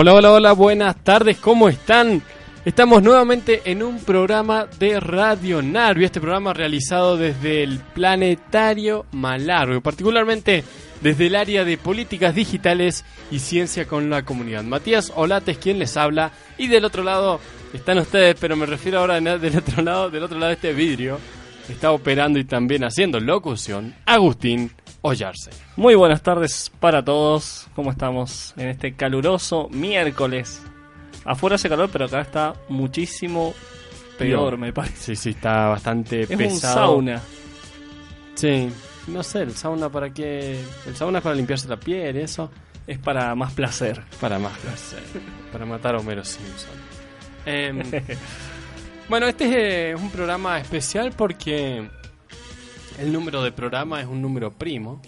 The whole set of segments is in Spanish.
Hola, hola, hola, buenas tardes, ¿cómo están? Estamos nuevamente en un programa de Radio Narvi, este programa realizado desde el Planetario Malargo, particularmente desde el área de políticas digitales y ciencia con la comunidad. Matías Olates, quien les habla, y del otro lado están ustedes, pero me refiero ahora del otro lado, del otro lado de este vidrio, está operando y también haciendo locución, Agustín Ollarse. Muy buenas tardes para todos, ¿cómo estamos en este caluroso miércoles? Afuera hace calor, pero acá está muchísimo peor, me parece. Sí, sí, está bastante Es pesado. un sauna. Sí, no sé, el sauna para qué. El sauna es para limpiarse la piel, eso. Es para más placer. Para más placer. para matar a Homero Simpson. Em, bueno, este es un programa especial porque el número de programa es un número primo.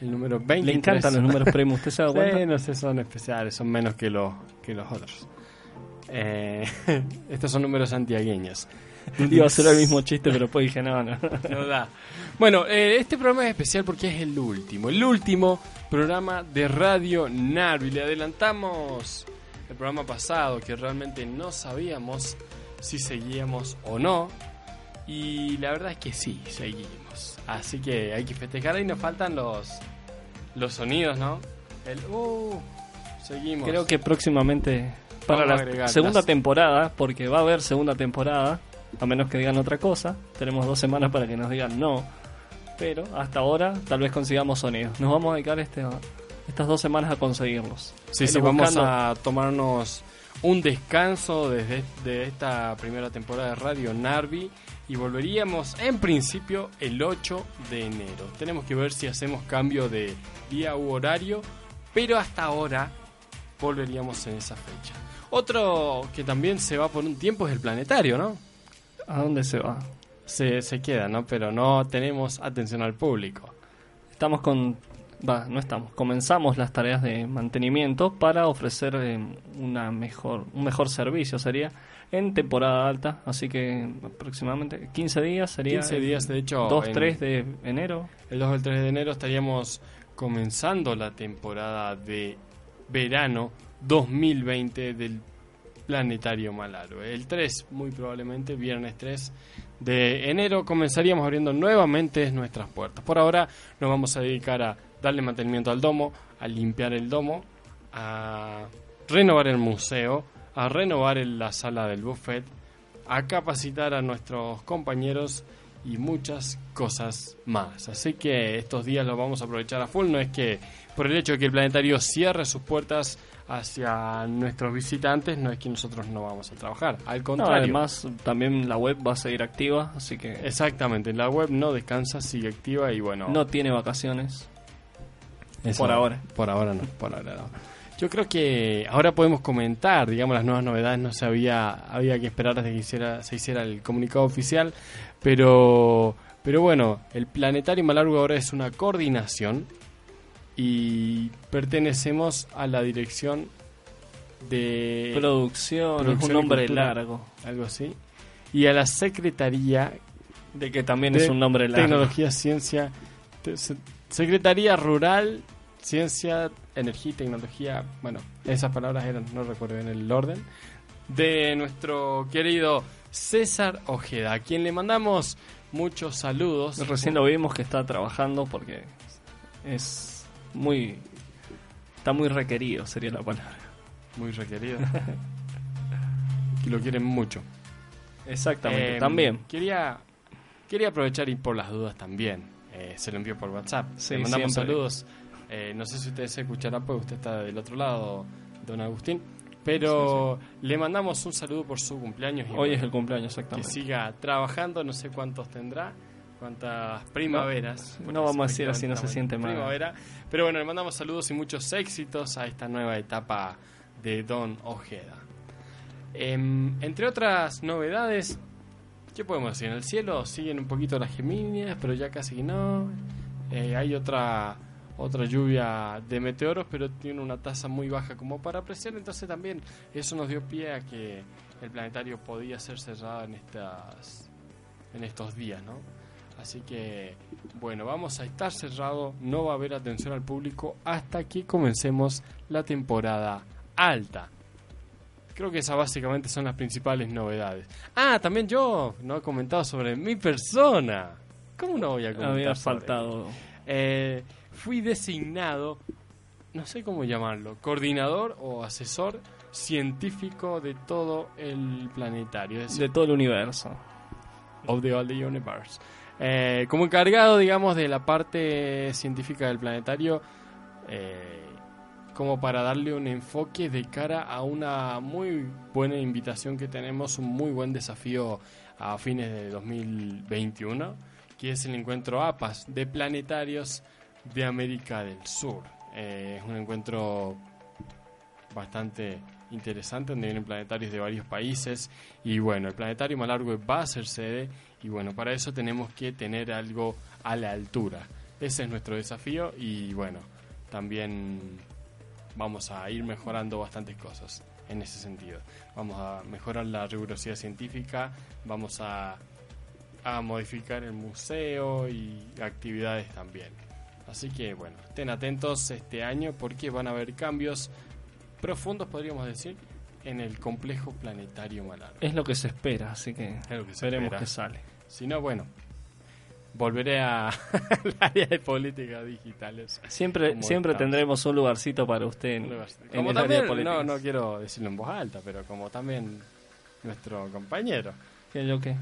El número 23. Le encantan los números premios, ¿usted se da cuenta? Sí, no sé, son especiales, son menos que los, que los otros. Eh, estos son números santiagueños. Iba a hacer el mismo chiste, pero después dije, no, no. No da. Bueno, eh, este programa es especial porque es el último, el último programa de Radio Narvi. Le adelantamos el programa pasado que realmente no sabíamos si seguíamos o no. Y la verdad es que sí, seguimos. Así que hay que festejar. Ahí nos faltan los, los sonidos, ¿no? El uh, seguimos. Creo que próximamente, para Vamos la segunda las- temporada, porque va a haber segunda temporada, a menos que digan otra cosa, tenemos dos semanas para que nos digan no, pero hasta ahora tal vez consigamos sonidos. Nos vamos a dedicar este, estas dos semanas a conseguirlos. Sí, Ahí sí, vamos a tomarnos un descanso desde de esta primera temporada de Radio Narvi y volveríamos en principio el 8 de enero. Tenemos que ver si hacemos cambio de día u horario, pero hasta ahora volveríamos en esa fecha. Otro que también se va por un tiempo es el planetario, ¿no? ¿A dónde se va? Se, se queda, ¿no? Pero no tenemos atención al público. Estamos con... Va, no estamos. Comenzamos las tareas de mantenimiento para ofrecer eh, una mejor, un mejor servicio, sería en temporada alta. Así que aproximadamente 15 días sería... 15 días, de hecho, 2, en- 3 de enero. El 2 o el 3 de enero estaríamos comenzando la temporada de verano 2020 del Planetario Malaro. El 3, muy probablemente, viernes 3 de enero, comenzaríamos abriendo nuevamente nuestras puertas. Por ahora nos vamos a dedicar a darle mantenimiento al domo, a limpiar el domo, a renovar el museo, a renovar la sala del buffet, a capacitar a nuestros compañeros y muchas cosas más. Así que estos días los vamos a aprovechar a full. No es que por el hecho de que el planetario cierre sus puertas hacia nuestros visitantes, no es que nosotros no vamos a trabajar. Al No, contrario. además, también la web va a seguir activa, así que Exactamente, la web no descansa, sigue activa y bueno. no tiene vacaciones. Eso- por ahora. Por ahora no, por ahora no. Yo creo que ahora podemos comentar, digamos, las nuevas novedades. No se había, había que esperar hasta que hiciera, se hiciera el comunicado oficial, pero, pero bueno, el Planetario Malargo ahora es una coordinación y pertenecemos a la dirección de Producción, es un nombre Cultura. largo. algo así y a la Secretaría De que también de es un nombre largo. Tecnología, Ciencia, te- Secretaría Rural, Ciencia, Energía y Tecnología. Bueno, esas palabras eran, no recuerdo bien el orden. De nuestro querido César Ojeda, a quien le mandamos muchos saludos. Recién lo vimos que está trabajando porque es muy... Está muy requerido, sería la palabra. Muy requerido. que lo quieren mucho. Exactamente, Eh, también. Quería, quería aprovechar y por las dudas también. Eh, se lo envió por WhatsApp. Sí, Le mandamos siempre. saludos. Eh, no sé si ustedes se escucharán porque usted está del otro lado, don Agustín. Pero le mandamos un saludo por su cumpleaños. Hoy es el cumpleaños, Que exactamente. siga trabajando, no sé cuántos tendrá, cuántas primaveras. No vamos a decir así, no se siente mal. Primavera. Pero bueno, le mandamos saludos y muchos éxitos a esta nueva etapa de Don Ojeda. Em, entre otras novedades, ¿qué podemos decir? En el cielo siguen un poquito las geminias, pero ya casi no. Eh, hay otra otra lluvia de meteoros, pero tiene una tasa muy baja como para apreciar, entonces también eso nos dio pie a que el planetario podía ser cerrado en estas en estos días, ¿no? Así que, bueno, vamos a estar cerrado, no va a haber atención al público hasta que comencemos la temporada alta. Creo que esas básicamente son las principales novedades. Ah, también yo no he comentado sobre mi persona. ¿Cómo no voy a comentar? Había faltado. eh, fui designado, no sé cómo llamarlo, coordinador o asesor científico de todo el planetario, es decir, De todo el universo. of the all the universe. Eh, como encargado, digamos, de la parte científica del planetario, eh, como para darle un enfoque de cara a una muy buena invitación que tenemos, un muy buen desafío a fines de 2021, que es el encuentro APAS de planetarios de América del Sur. Eh, es un encuentro bastante interesante donde vienen planetarios de varios países y bueno, el planetario Malargüe va a ser sede y bueno, para eso tenemos que tener algo a la altura. Ese es nuestro desafío y bueno, también vamos a ir mejorando bastantes cosas en ese sentido. Vamos a mejorar la rigurosidad científica, vamos a, a modificar el museo y actividades también. Así que bueno, estén atentos este año porque van a haber cambios profundos, podríamos decir, en el complejo planetario Malar. Es lo que se espera, así que Es lo que espera. qué sale. Si no, bueno, volveré a- al área de políticas digitales. Siempre, siempre estamos. tendremos un lugarcito para usted en, Como el también, área de políticas. no, no quiero decirlo en voz alta, pero como también nuestro compañero. ¿Qué, yo qué?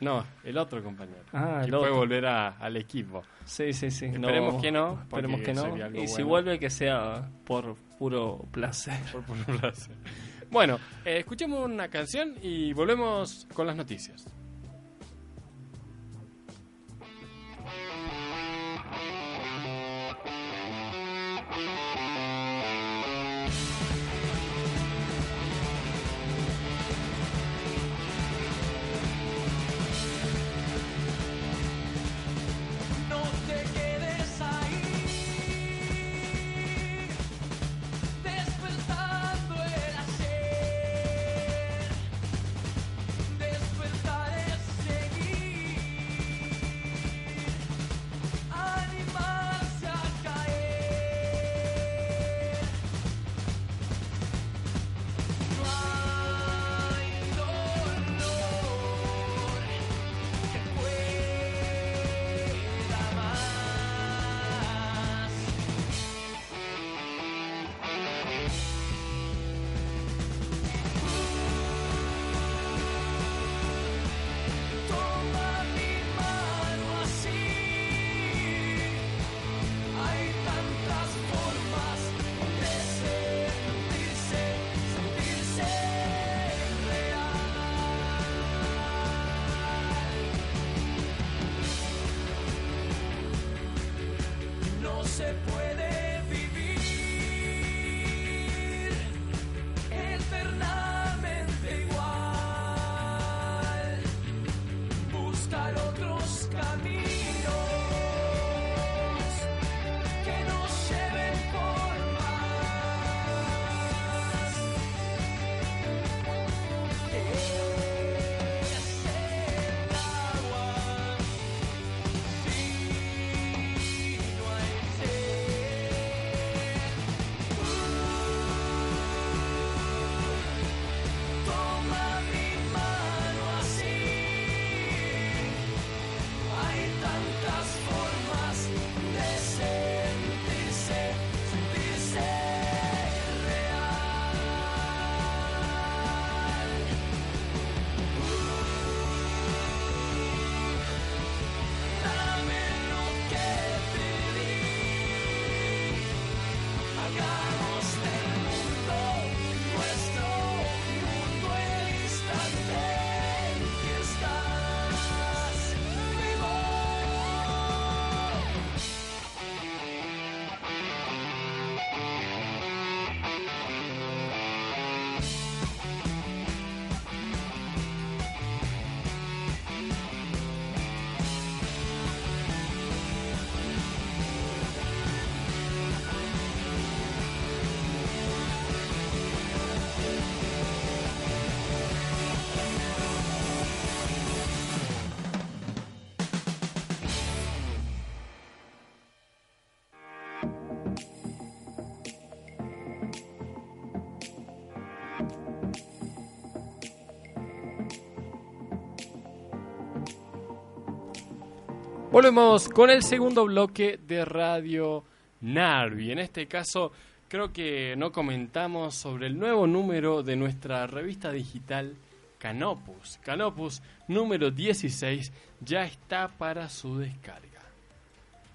No, el otro compañero. Ah, que el puede otro. volver a- al equipo. Sí, sí, sí. Esperemos que no, Esperemos que no. Y si bueno. vuelve, que sea por puro placer. Por puro placer. Bueno, eh, escuchemos una canción y volvemos con las noticias. Volvemos con el segundo bloque de Radio Narvi. En este caso, creo que no comentamos sobre el nuevo número de nuestra revista digital Canopus. Canopus número 16 ya está para su descarga.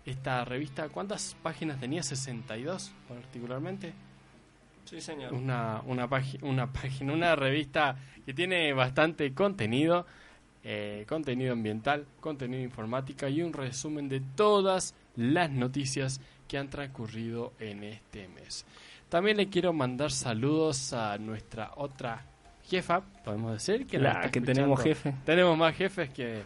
Esta revista, ¿cuántas páginas tenía? ¿62 particularmente? Sí, señor. una, una, página, una página, una revista que tiene bastante contenido, eh, contenido ambiental, contenido informática y un resumen de todas las noticias que han transcurrido en este mes. También le quiero mandar saludos a nuestra otra jefa, podemos decir que, La que tenemos jefe. Tenemos más jefes que,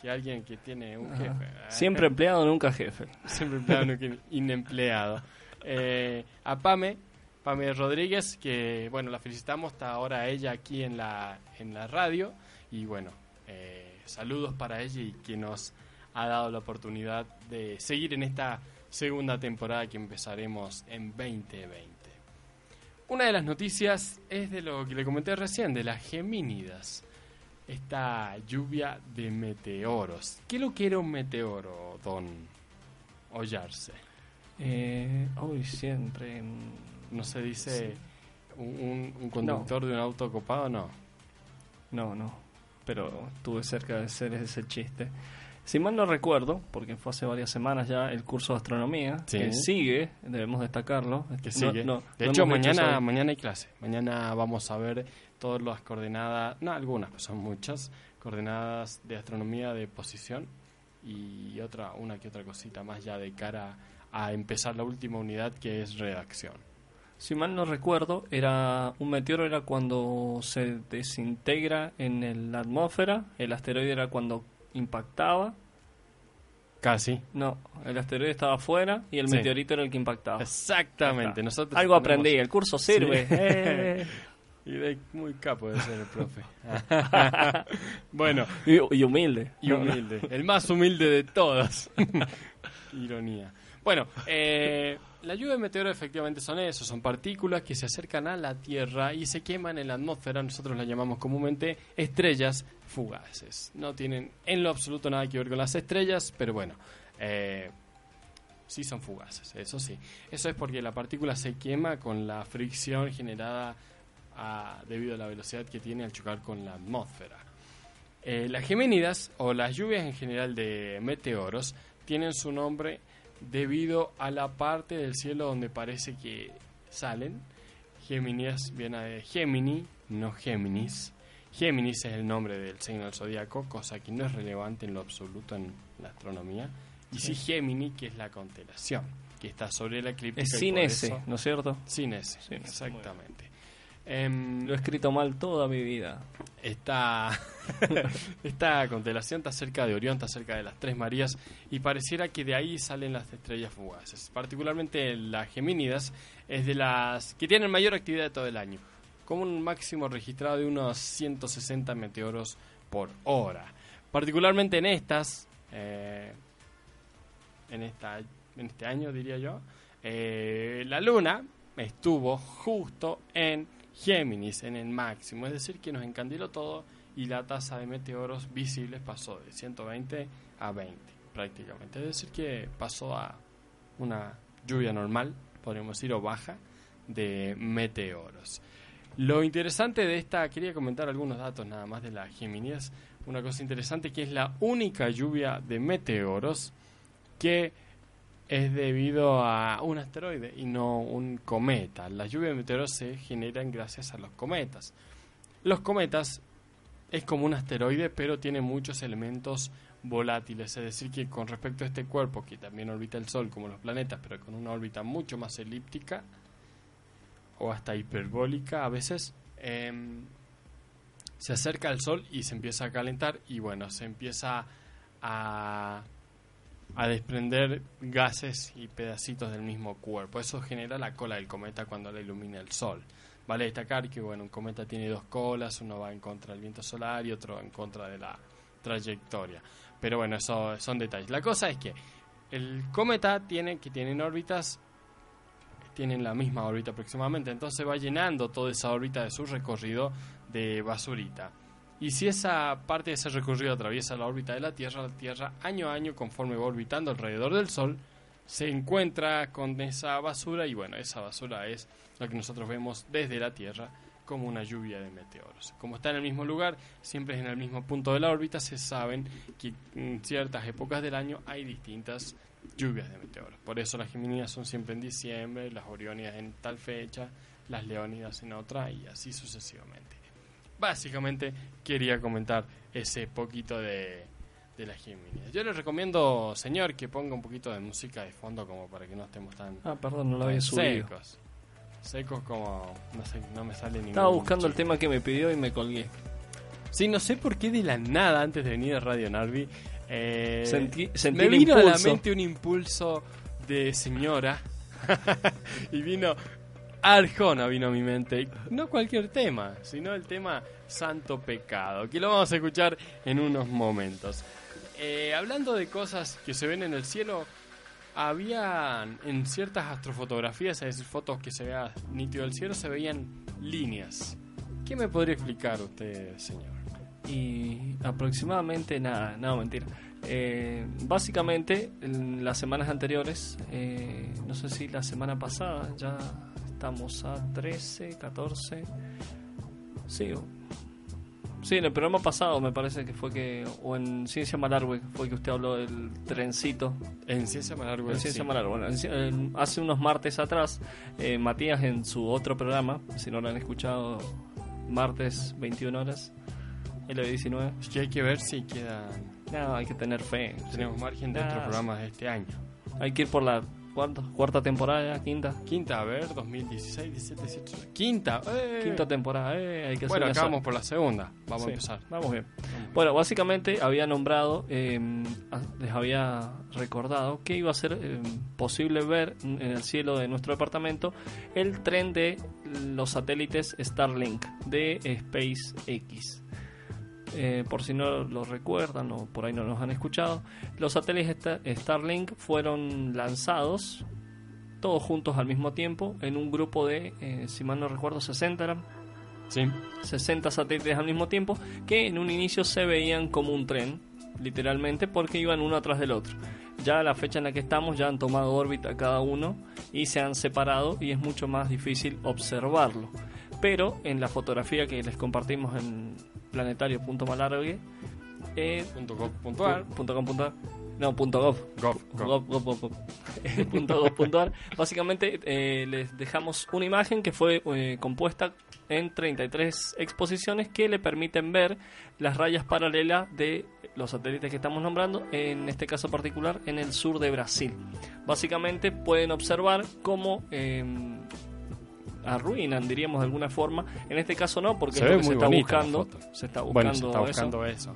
que alguien que tiene un Ajá. jefe. Siempre empleado, nunca jefe. Siempre empleado, que inempleado. Eh, a Pame, Pame Rodríguez, que bueno, la felicitamos, está ahora ella aquí en la, en la radio. Y bueno, eh, saludos para ella y que nos ha dado la oportunidad de seguir en esta segunda temporada que empezaremos en 2020. Una de las noticias es de lo que le comenté recién, de las Gemínidas. Esta lluvia de meteoros. ¿Qué lo que era un meteoro, don Ollarse? Eh, hoy siempre. ¿No se dice un conductor de un auto copado? No. No, no. Pero estuve cerca de hacer ese chiste. Si mal no recuerdo, porque fue hace varias semanas ya el curso de astronomía, Sí. que sigue, debemos destacarlo. Que No- sigue. no- de no hecho, mañana, mañana hay clase. Mañana vamos a ver todas las coordenadas, no algunas, pues son muchas, coordenadas de astronomía de posición y otra, una que otra cosita más ya de cara a empezar la última unidad que es redacción. Si mal no recuerdo, era un meteoro era cuando se desintegra en el- la atmósfera, el asteroide era cuando impactaba. Casi. No, el asteroide estaba afuera y el Sí. meteorito era el que impactaba. Exactamente. Nosotros Algo tenemos- aprendí, el curso sirve. Sí. Eh. Y de muy capo de ser el profe. bueno, y, y humilde. y humilde. El más humilde de todos. Ironía. Bueno, eh, la lluvia de meteoros efectivamente son eso, son partículas que se acercan a la Tierra y se queman en la atmósfera, nosotros las llamamos comúnmente estrellas fugaces. No tienen en lo absoluto nada que ver con las estrellas, pero bueno, eh, sí son fugaces, eso sí. Eso es porque la partícula se quema con la fricción generada a- debido a la velocidad que tiene al chocar con la atmósfera. Eh, las Gemínidas, o las lluvias en general de meteoros, tienen su nombre debido a la parte del cielo donde parece que salen. Géminis viene de Gemini, no Géminis. Géminis es el nombre del signo del zodiaco, cosa que no es relevante en lo absoluto en la astronomía. Y sí, Gemini, que es la constelación, que está sobre la eclíptica. Es sin eso- ¿no es cierto? Sin ese, exactamente. Em, Lo he escrito mal toda mi vida. esta, esta constelación está cerca de Orión, está cerca de las Tres Marías y pareciera que de ahí salen las estrellas fugaces. Particularmente las Gemínidas es de las que tienen mayor actividad de todo el año, con un máximo registrado de unos 160 meteoros por hora. Particularmente en estas, eh, en, esta, en este año diría yo, eh, la Luna estuvo justo en Géminis, en el máximo, es decir, que nos encandiló todo y la tasa de meteoros visibles pasó de 120 a 20 prácticamente, es decir, que pasó a una lluvia normal, podríamos decir, o baja de meteoros. Lo interesante de esta, quería comentar algunos datos nada más de la Géminis, una cosa interesante que es la única lluvia de meteoros que es debido a un asteroide y no un cometa. Las lluvias de meteoros se generan gracias a los cometas. Los cometas es como un asteroide, pero tiene muchos elementos volátiles, es decir, que con respecto a este cuerpo, que también orbita el Sol como los planetas, pero con una órbita mucho más elíptica o hasta hiperbólica a veces, em, se acerca al Sol y se empieza a calentar y bueno, se empieza a a desprender gases y pedacitos del mismo cuerpo. Eso genera la cola del cometa cuando la ilumina el sol. Vale destacar que bueno, un cometa tiene dos colas, uno va en contra del viento solar y otro en contra de la trayectoria. Pero bueno, eso son detalles. La cosa es que el cometa tiene que tienen órbitas tienen la misma órbita aproximadamente, entonces va llenando toda esa órbita de su recorrido de basurita. Y si esa parte de ese recorrido atraviesa la órbita de la Tierra, la Tierra año a año, conforme va orbitando alrededor del Sol, se encuentra con esa basura y bueno, esa basura es lo que nosotros vemos desde la Tierra como una lluvia de meteoros. Como está en el mismo lugar, siempre es en el mismo punto de la órbita, se saben que en ciertas épocas del año hay distintas lluvias de meteoros. Por eso las Geminidas son siempre en diciembre, las Oriónidas en tal fecha, las Leónidas en otra y así sucesivamente. Básicamente quería comentar ese poquito de, de las Geminidas. Yo les recomiendo, señor, que ponga un poquito de música de fondo como para que no estemos tan Ah, perdón, no lo había subido. secos. Secos como, no sé, no me sale ningún Estaba buscando el tema que me pidió y me colgué. Sí, no sé por qué de la nada, antes de venir a Radio Narvi, eh, Sentí- sentí me vino a la impulso. mente un impulso de señora y vino Arjona vino a mi mente. No cualquier tema, sino el tema Santo Pecado, que lo vamos a escuchar en unos momentos. Eh, hablando de cosas que se ven en el cielo, había en ciertas astrofotografías, es decir, fotos que se vea nítido el cielo, se veían líneas. ¿Qué me podría explicar usted, señor? Y aproximadamente nada, no, mentira. Eh, básicamente, en las semanas anteriores, eh, no sé si la semana pasada, ya estamos a 13, 14. Sí, sí, en el programa pasado me parece que fue que, o en Ciencia Malargue, fue que usted habló del trencito. En Ciencia Malargue. En Ciencia sí. Malargue. Bueno, en hace unos martes atrás, eh, Matías en su otro programa, si no lo han escuchado, martes 21 horas, LB19. Es que hay que ver si queda. No, hay que tener fe. Tenemos margen de Ah, otros sí. programas de este año. Hay que ir por la cuarta, cuarta temporada, quinta. Quinta, a ver, 2016, 17, 18. Quinta, ¡eh! Quinta temporada, eh, hay que hacer Bueno, vamos por la segunda. Vamos Sí, a empezar. Vamos bien. Bueno, básicamente había nombrado, eh, les había recordado que iba a ser eh, posible ver en el cielo de nuestro departamento el tren de los satélites Starlink de SpaceX. Eh, por si no lo recuerdan o por ahí no los han escuchado, los satélites Starlink fueron lanzados todos juntos al mismo tiempo en un grupo de, eh, si mal no recuerdo, 60 eran, Sí. 60 satélites al mismo tiempo que en un inicio se veían como un tren, literalmente, porque iban uno atrás del otro. Ya a la fecha en la que estamos ya han tomado órbita cada uno y se han separado y es mucho más difícil observarlo. Pero en la fotografía que les compartimos en planetario.malargue eh, Punto gov punto ar. punto com punto ar, no, punto gov, Gov, gov. gov, gov, gov, gov. punto gov punto ar. Básicamente eh, les dejamos una imagen que fue eh, compuesta en 33 exposiciones que le permiten ver las rayas paralelas de los satélites que estamos nombrando, en este caso particular en el sur de Brasil. Básicamente pueden observar cómo eh, arruinan, diríamos de alguna forma. En este caso no, porque Se es lo que se está buscando. Se está buscando, Bueno, se está eso. buscando eso.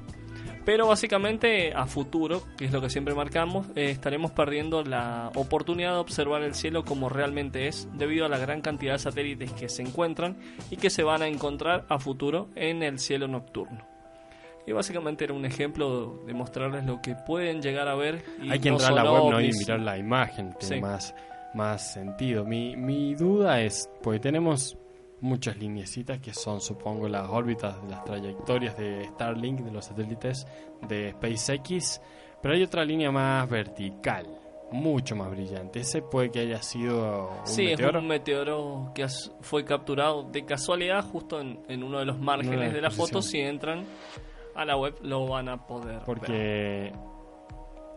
Pero básicamente a futuro, que es lo que siempre marcamos, eh, estaremos perdiendo la oportunidad de observar el cielo como realmente es, debido a la gran cantidad de satélites que se encuentran y que se van a encontrar a futuro en el cielo nocturno. Y básicamente era un ejemplo de mostrarles lo que pueden llegar a ver. Y Hay que no entrar a la web ¿no? y mirar la imagen, tiene Sí. más, más sentido. Mi, mi duda es, porque tenemos muchas lineecitas que son, supongo, las órbitas, las trayectorias de Starlink, de los satélites de SpaceX, pero hay otra línea más vertical, mucho más brillante. Ese puede que haya sido un Sí, meteoro. es un meteoro que fue capturado de casualidad justo en, en uno de los márgenes de la foto. Si entran a la web lo van a poder ver. Porque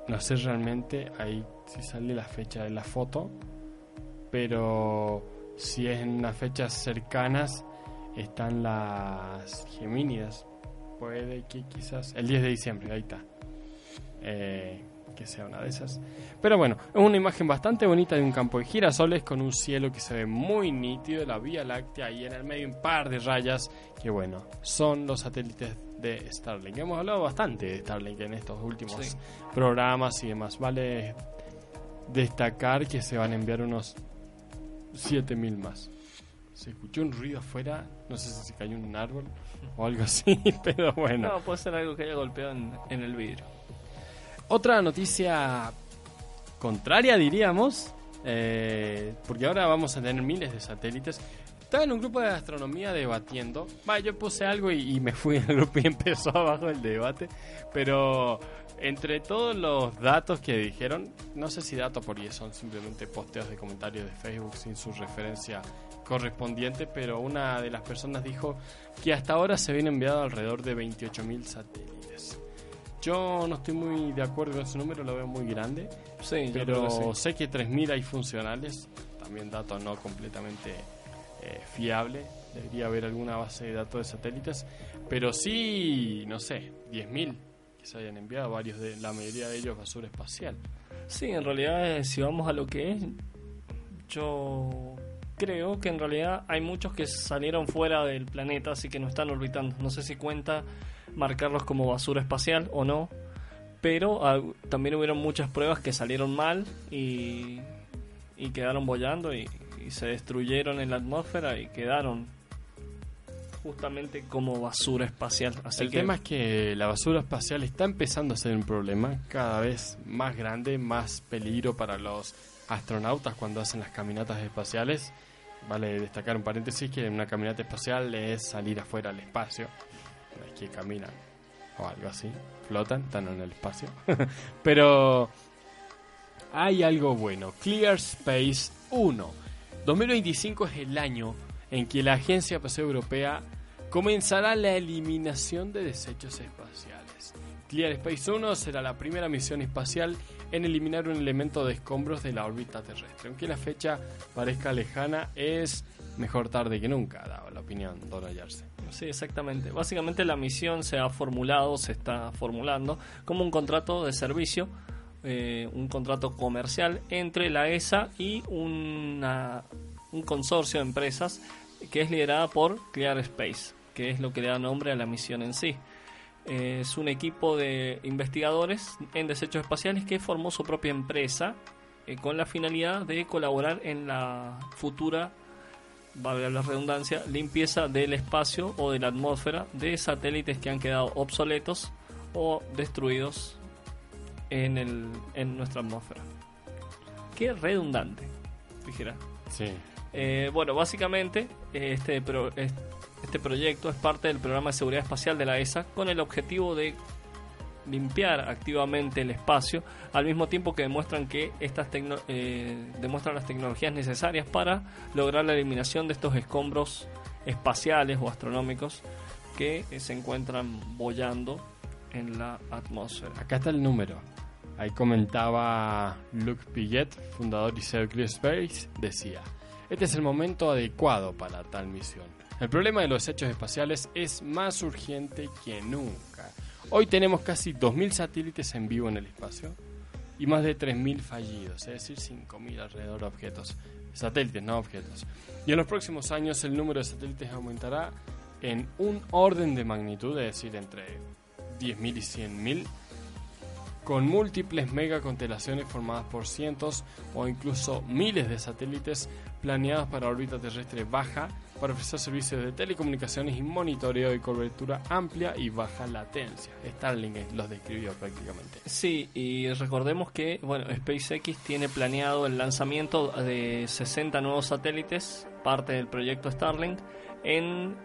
no sé realmente ahí si sale la fecha de la foto, pero si es en unas fechas cercanas están las Gemínidas. Puede que quizás el 10 de diciembre, ahí está. Eh, que sea una de esas. Pero bueno, es una imagen bastante bonita de un campo de girasoles con un cielo que se ve muy nítido, la Vía Láctea y en el medio un par de rayas que bueno, son los satélites de Starlink. Hemos hablado bastante de Starlink en estos últimos Sí. programas y demás. Vale destacar que se van a enviar unos 7000 más. Se escuchó un ruido afuera, no sé si se cayó un árbol o algo así, pero bueno. No, puede ser algo que haya golpeado en, en el vidrio. Otra noticia contraria, diríamos, eh, porque ahora vamos a tener miles de satélites. estaba en un grupo de astronomía debatiendo. Va, yo puse algo y, y me fui al grupo y empezó abajo el debate. Pero entre todos los datos que dijeron, no sé si datos porque son simplemente posteos de comentarios de Facebook sin su referencia correspondiente, pero una de las personas dijo que hasta ahora se habían enviado alrededor de 28.000 satélites. Yo no estoy muy de acuerdo con ese número, lo veo muy grande, Sí, pero que sí. sé que 3.000 hay funcionales, también datos no completamente eh, fiable, debería haber alguna base de datos de satélites, pero sí, no sé, 10.000 se hayan enviado, varios de la mayoría de ellos basura espacial. Sí, en realidad, eh, si vamos a lo que es, yo creo que en realidad hay muchos que salieron fuera del planeta, así que no están orbitando. No sé si cuenta marcarlos como basura espacial o no, pero ah, también hubieron muchas pruebas que salieron mal y, y quedaron bollando y se destruyeron en la atmósfera y quedaron justamente como basura espacial. Así el que tema es que la basura espacial está empezando a ser un problema cada vez más grande, más peligro para los astronautas cuando hacen las caminatas espaciales. Vale destacar un paréntesis que una caminata espacial es salir afuera al espacio. No es que caminan o algo así, flotan, están en el espacio. Pero hay algo bueno. Clear Space 1. 2025 es el año en que la Agencia Espacial Europea comenzará la eliminación de desechos espaciales. Clear Space 1 será la primera misión espacial en eliminar un elemento de escombros de la órbita terrestre. Aunque la fecha parezca lejana, es mejor tarde que nunca, daba la opinión Dora Yarse. Sí, exactamente. Básicamente la misión se ha formulado, se está formulando como un contrato de servicio, eh, un contrato comercial entre la ESA y una- un consorcio de empresas que es liderada por Clear Space, que es lo que le da nombre a la misión en sí. Es un equipo de investigadores en desechos espaciales que formó su propia empresa eh, con la finalidad de colaborar en la futura valga la redundancia, limpieza del espacio o de la atmósfera de satélites que han quedado obsoletos o destruidos en, el, en nuestra atmósfera. Qué redundante, dijera. Sí. Eh, bueno, básicamente este, este proyecto es parte del programa de seguridad espacial de la ESA con el objetivo de limpiar activamente el espacio al mismo tiempo que demuestran que estas tecno- eh, demuestran las tecnologías necesarias para lograr la eliminación de estos escombros espaciales o astronómicos que eh, se encuentran bollando en la atmósfera. Acá está el número. Ahí comentaba Luke Piguet, fundador de Clear Space, decía, este es el momento adecuado para tal misión. El problema de los hechos espaciales es más urgente que nunca. Hoy tenemos casi 2.000 satélites en vivo en el espacio y más de 3.000 fallidos, es decir, 5.000 alrededor de objetos. Satélites, no objetos. Y en los próximos años el número de satélites aumentará en un orden de magnitud, es decir, entre 10.000 y 100.000 con múltiples megaconstelaciones formadas por cientos o incluso miles de satélites planeados para órbita terrestre baja para ofrecer servicios de telecomunicaciones y monitoreo de cobertura amplia y baja latencia. Starlink los describió prácticamente. Sí, y recordemos que bueno, SpaceX tiene planeado el lanzamiento de 60 nuevos satélites, parte del proyecto Starlink, en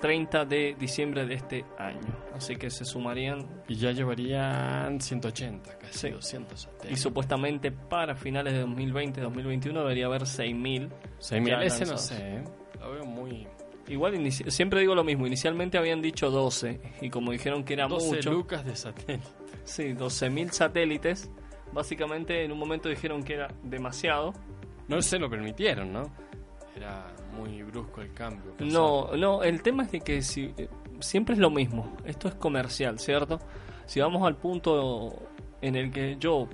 30 de diciembre de este año. Así que se sumarían Y ya llevarían 180, casi Sí. 200 y supuestamente para finales de 2020-2021 debería haber 6000. 6.000, ya ese no sé, ¿eh? lo veo muy... Igual siempre digo lo mismo, inicialmente habían dicho 12 y como dijeron que era 12 mucho, lucas de satélite. sí, 12.000 satélites, básicamente en un momento dijeron que era demasiado. No se lo permitieron, ¿no? Era muy brusco el cambio. No, no, el tema es de que si, eh, siempre es lo mismo. Esto es comercial, ¿cierto? Si vamos al punto en el que yo,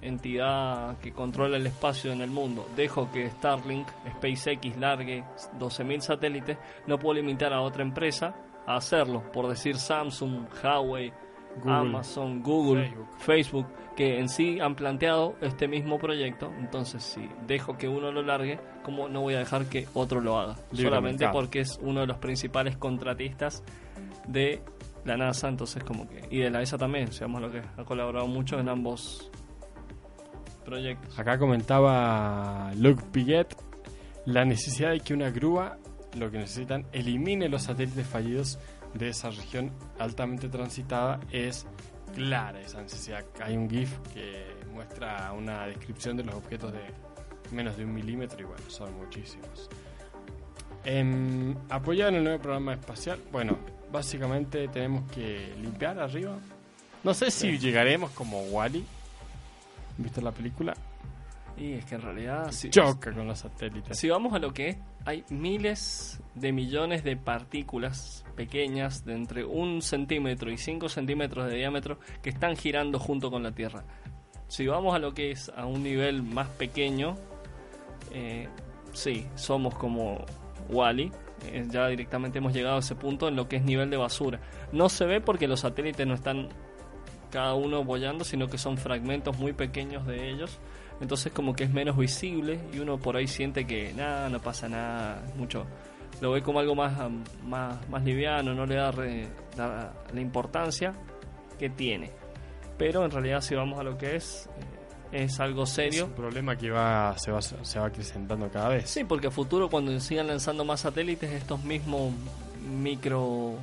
entidad que controla el espacio en el mundo, dejo que Starlink, SpaceX largue 12.000 satélites, no puedo limitar a otra empresa a hacerlo. Por decir Samsung, Huawei, Google, Amazon, Google, Facebook. Facebook. Que en sí han planteado este mismo proyecto. Entonces, si dejo que uno lo largue, ¿cómo no voy a dejar que otro lo haga? Libre Solamente mercado. porque es uno de los principales contratistas de la NASA, entonces como que... Y de la ESA también, seamos lo que ha colaborado mucho en ambos proyectos. Acá comentaba Luke Piguet la necesidad de que una grúa lo que necesitan, elimine los satélites fallidos de esa región altamente transitada, es clara esa necesidad. Hay un GIF que muestra una descripción de los objetos de menos de un milímetro y bueno, son muchísimos. Em, apoyado en el nuevo programa espacial, bueno, básicamente tenemos que limpiar arriba. No sé si llegaremos como Wally. ¿Viste la película? Y es que en realidad, si, Choca con los satélites. si vamos a lo que es, hay miles de millones de partículas pequeñas de entre un centímetro y 5 centímetros de diámetro que están girando junto con la Tierra. Si vamos a lo que es a un nivel más pequeño, eh, sí, somos como Wally. ya directamente hemos llegado a ese punto en lo que es nivel de basura. No se ve porque los satélites no están cada uno bollando, sino que son fragmentos muy pequeños de ellos. Entonces como que es menos visible y uno por ahí siente que nada, no pasa nada, mucho. Lo ve como algo más, más, más liviano, no le da re- la, la importancia que tiene. Pero en realidad si vamos a lo que es, eh, es algo Es serio. un problema que va, se, va, se va acrecentando cada vez. Sí, porque a futuro cuando sigan lanzando más satélites, estos mismos micro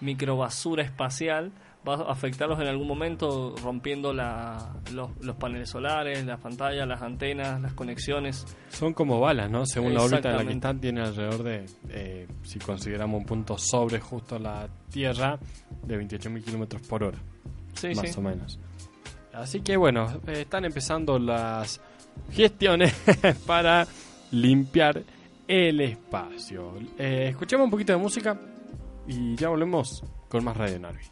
micro basura espacial va a afectarlos en algún momento rompiendo la, los, los paneles solares, las pantallas, las antenas, las conexiones. Son como balas, ¿no? Según la órbita en la que están, tiene alrededor de, eh, si consideramos un punto sobre justo la Tierra, de 28.000 kilómetros por hora, Sí, más sí. o menos. Así que bueno, eh, están empezando las gestiones para limpiar el espacio. Eh, escuchemos un poquito de música y ya volvemos con más Radio Narvi.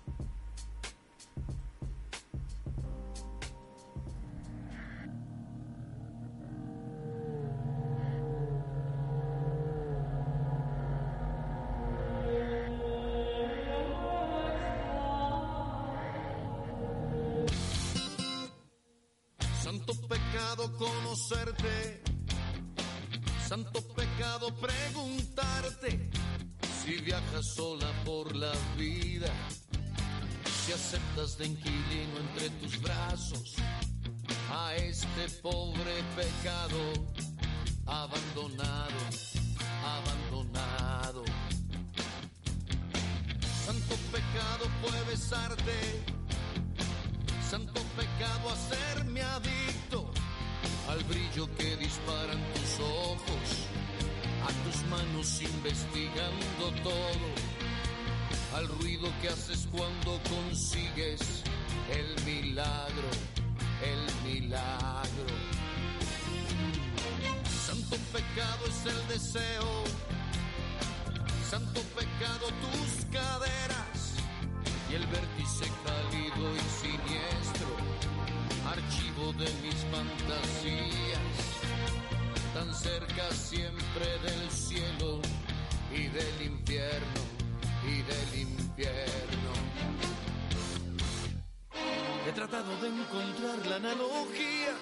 Tratado de encontrar la analogía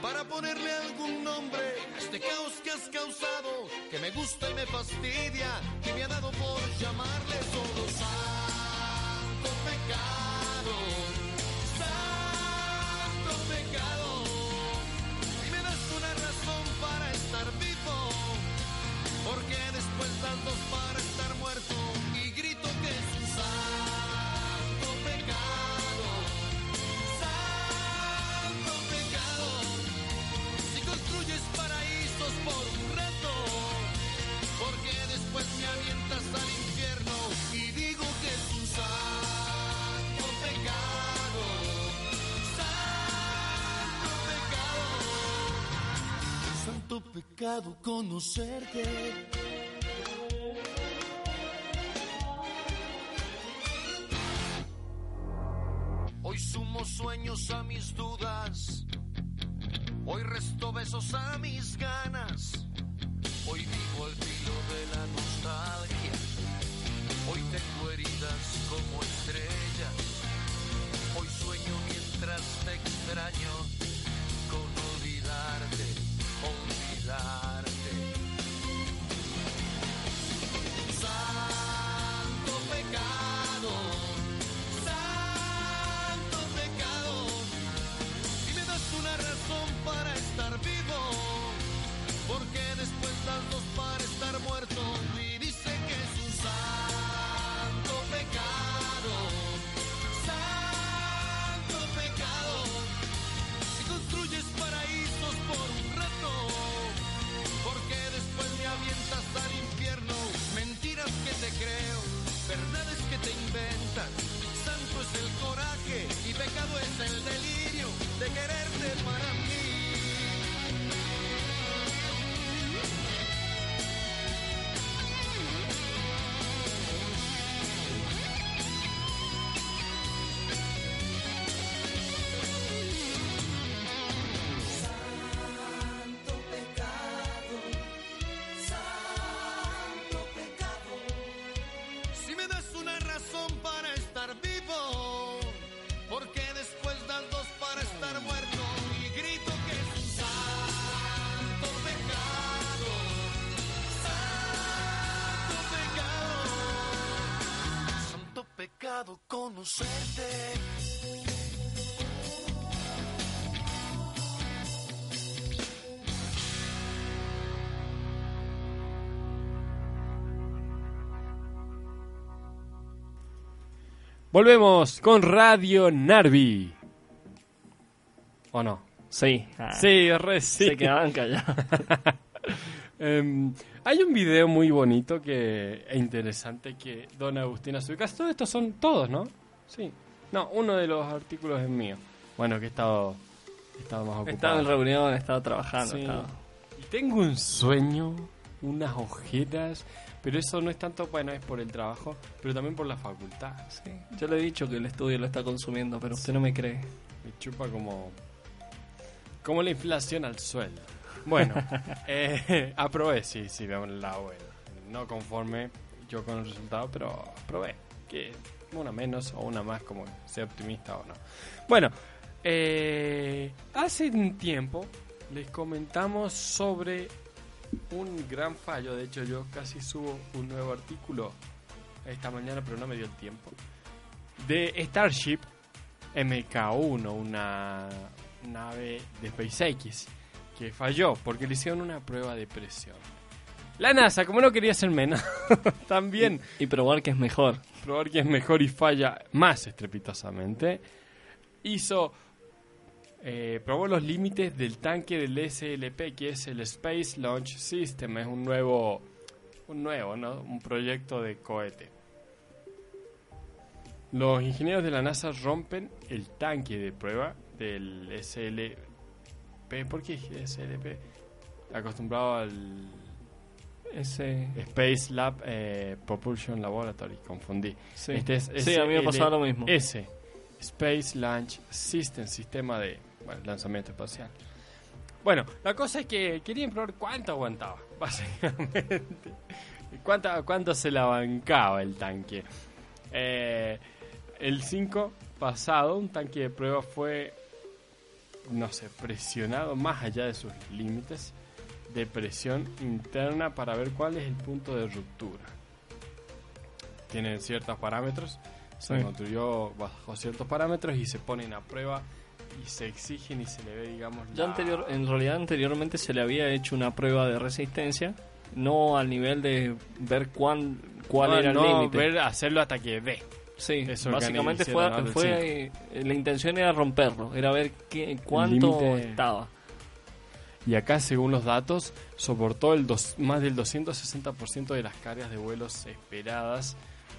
para ponerle algún nombre a este caos que has causado, que me gusta y me fastidia, que me ha dado por llamarle solo santo pecado, santo pecado. Y me das una razón para estar vivo, porque después das dos para estar muerto avientas al infierno y digo que es un santo pecado, santo pecado, santo pecado conocerte. Hoy sumo sueños a mis dudas. Hoy resto besos a mis ganas. Volvemos con Radio Narvi. ¿O no? Sí. Ah, Sí, re sí. Se quedaban callados. Em, hay un video muy bonito que e interesante que Don Agustín Azúcar. Todos estos son todos, ¿no? Sí. No, uno de los artículos es mío. Bueno, que he estado, he estado más ocupado. Estaba en reunión, estaba trabajando. Sí. Y tengo un sueño, unas ojeras, pero eso no es tanto, bueno, es por el trabajo, pero también por la facultad. Sí. Yo le he dicho que el estudio lo está consumiendo, pero usted no me cree. Me chupa como, como la inflación al sueldo. Bueno, eh, aprobé, sí, sí, veamos la buena. No conforme yo con el resultado, pero aprobé. Que una menos o una más, como sea optimista o no. Bueno, eh, hace un tiempo les comentamos sobre un gran fallo. De hecho, yo casi subo un nuevo artículo esta mañana, pero no me dio el tiempo. De Starship MK1, una nave de SpaceX que falló porque le hicieron una prueba de presión. La NASA, como no quería ser menos, también Y probar que es mejor. probar que es mejor y falla más estrepitosamente, hizo eh, probó los límites del tanque del SLP, que es el Space Launch System, es un nuevo, un nuevo, ¿no? Un proyecto de cohete. Los ingenieros de la NASA rompen el tanque de prueba del SLP. ¿Por qué SLP? Acostumbrado al Ese. Space Lab eh, Propulsion Laboratory, confundí. Sí, Este es Sí, a mí me pasaba lo mismo. S, Space Launch System, sistema de bueno, lanzamiento espacial. Bueno, la cosa es que querían probar cuánto aguantaba, básicamente. ¿Cuánto, cuánto se la bancaba el tanque? Eh, el 5 pasado, un tanque de prueba fue, no sé, presionado más allá de sus límites de presión interna para ver cuál es el punto de ruptura. Tienen ciertos parámetros, se Sí. construyó bajo ciertos parámetros y se ponen a prueba y se exigen y se le ve, digamos, Ya la- anterior, en realidad anteriormente se le había hecho una prueba de resistencia, no al nivel de ver cuán, cuál no, era el límite. ver hacerlo hasta que dé. Sí, eso básicamente fue, fue eh, la intención era romperlo, era ver qué, cuánto estaba. Y acá, según los datos, soportó el dos- más del 260% de las cargas de vuelos esperadas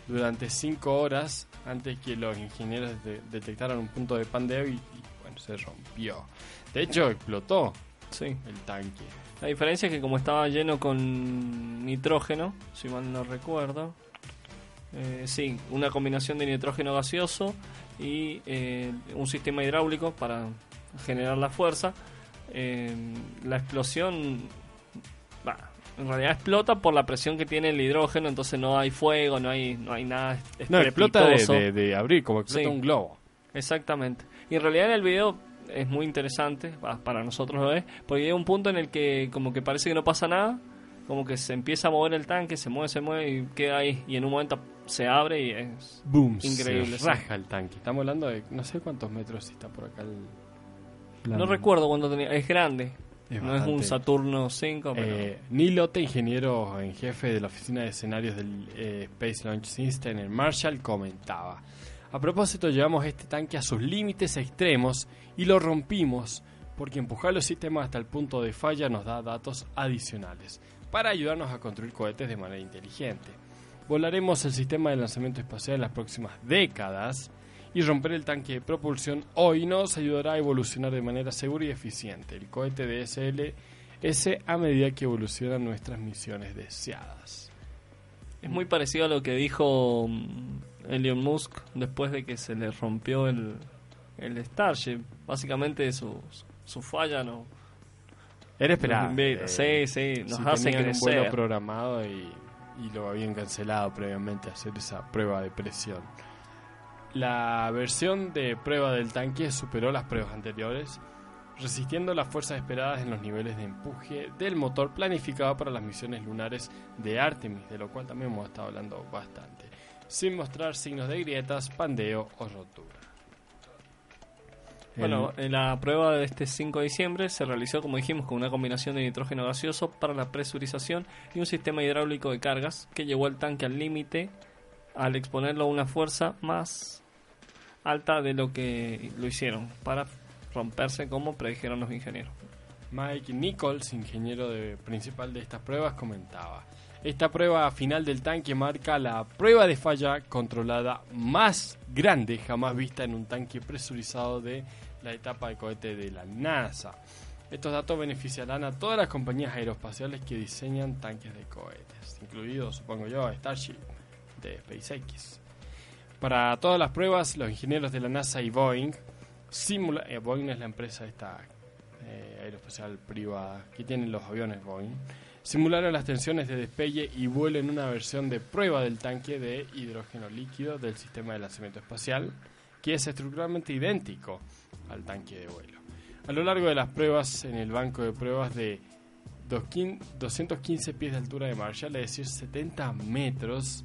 durante 5 horas antes que los ingenieros de- detectaran un punto de pandeo y, se rompió. De hecho, explotó Sí. el tanque. La diferencia es que como estaba lleno con nitrógeno, si mal no recuerdo, eh, sí, una combinación de nitrógeno gaseoso y eh, un sistema hidráulico para generar la fuerza, eh, la explosión, bah, en realidad explota por la presión que tiene el hidrógeno, entonces no hay fuego, no hay, no hay nada No, explota de, de- de abrir, como explota Sí. un globo. Exactamente. Y en realidad en el video es muy interesante, para nosotros lo es, porque hay un punto en el que como que parece que no pasa nada, como que se empieza a mover el tanque, se mueve, se mueve y queda ahí. Y en un momento se abre y es... Boom, Increíble, se raja el tanque. Estamos hablando de no sé cuántos metros está por acá el... No recuerdo cuándo tenía... Es grande. Es no es un. Saturno 5, pero... Eh, Neil Lotte, ingeniero en jefe de la oficina de escenarios del eh, Space Launch System en Marshall, comentaba: A propósito, llevamos este tanque a sus límites extremos y lo rompimos porque empujar los sistemas hasta el punto de falla nos da datos adicionales para ayudarnos a construir cohetes de manera inteligente. Volaremos el sistema de lanzamiento espacial en las próximas décadas y romper el tanque de propulsión hoy nos ayudará a evolucionar de manera segura y eficiente el cohete de SLS a medida que evolucionan nuestras misiones deseadas. Es muy parecido a lo que dijo mm, Elon Musk después de que se le rompió el, el Starship. Básicamente su, su falla no... Era nos invita. sí, sí, nos si hace tenían un vuelo programado y, y lo habían cancelado previamente a hacer esa prueba de presión. La versión de prueba del tanque superó las pruebas anteriores, resistiendo las fuerzas esperadas en los niveles de empuje del motor planificado para las misiones lunares de Artemis, de lo cual también hemos estado hablando bastante. Sin mostrar signos de grietas, pandeo o rotura. Bueno, eh, la prueba de este 5 de diciembre se realizó, como dijimos, con una combinación de nitrógeno gaseoso para la presurización y un sistema hidráulico de cargas que llevó el tanque al límite al exponerlo a una fuerza más alta de lo que lo hicieron para romperse como predijeron los ingenieros. Mike Nichols, ingeniero de- principal de estas pruebas, comentaba. Esta prueba final del tanque marca la prueba de falla controlada más grande jamás vista en un tanque presurizado de la etapa de cohete de la NASA. Estos datos beneficiarán a todas las compañías aeroespaciales que diseñan tanques de cohetes, incluido, supongo yo, Starship de SpaceX. Para todas las pruebas, los ingenieros de la NASA y Boeing simula eh, Boeing es la empresa esta eh, aeroespacial privada que tienen los aviones Boeing, simularon las tensiones de despegue y vuelo en una versión de prueba del tanque de hidrógeno líquido del sistema de lanzamiento espacial, que es estructuralmente idéntico al tanque de vuelo. A lo largo de las pruebas en el banco de pruebas de 215 pies de altura de Marshall, es decir, 70 metros,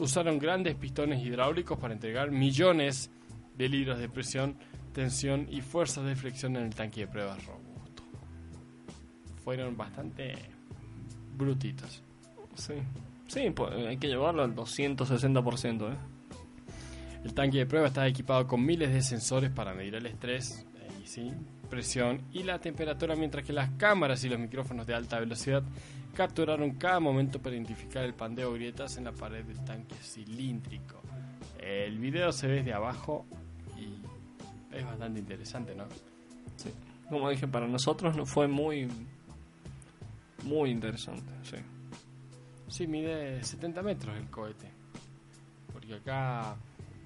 usaron grandes pistones hidráulicos para entregar millones de litros de presión, tensión y fuerzas de flexión en el tanque de pruebas robusto. Fueron bastante brutitos. Sí, sí pues, hay que llevarlo al 260%. ¿eh? El tanque de prueba está equipado con miles de sensores para medir el estrés, eh, y sí, presión y la temperatura, mientras que las cámaras y los micrófonos de alta velocidad capturaron cada momento para identificar el pandeo grietas en la pared del tanque cilíndrico. El video se ve desde abajo y es bastante interesante, ¿no? Como dije, para nosotros no fue muy, muy interesante. Sí. Sí, mide 70 metros el cohete. Porque acá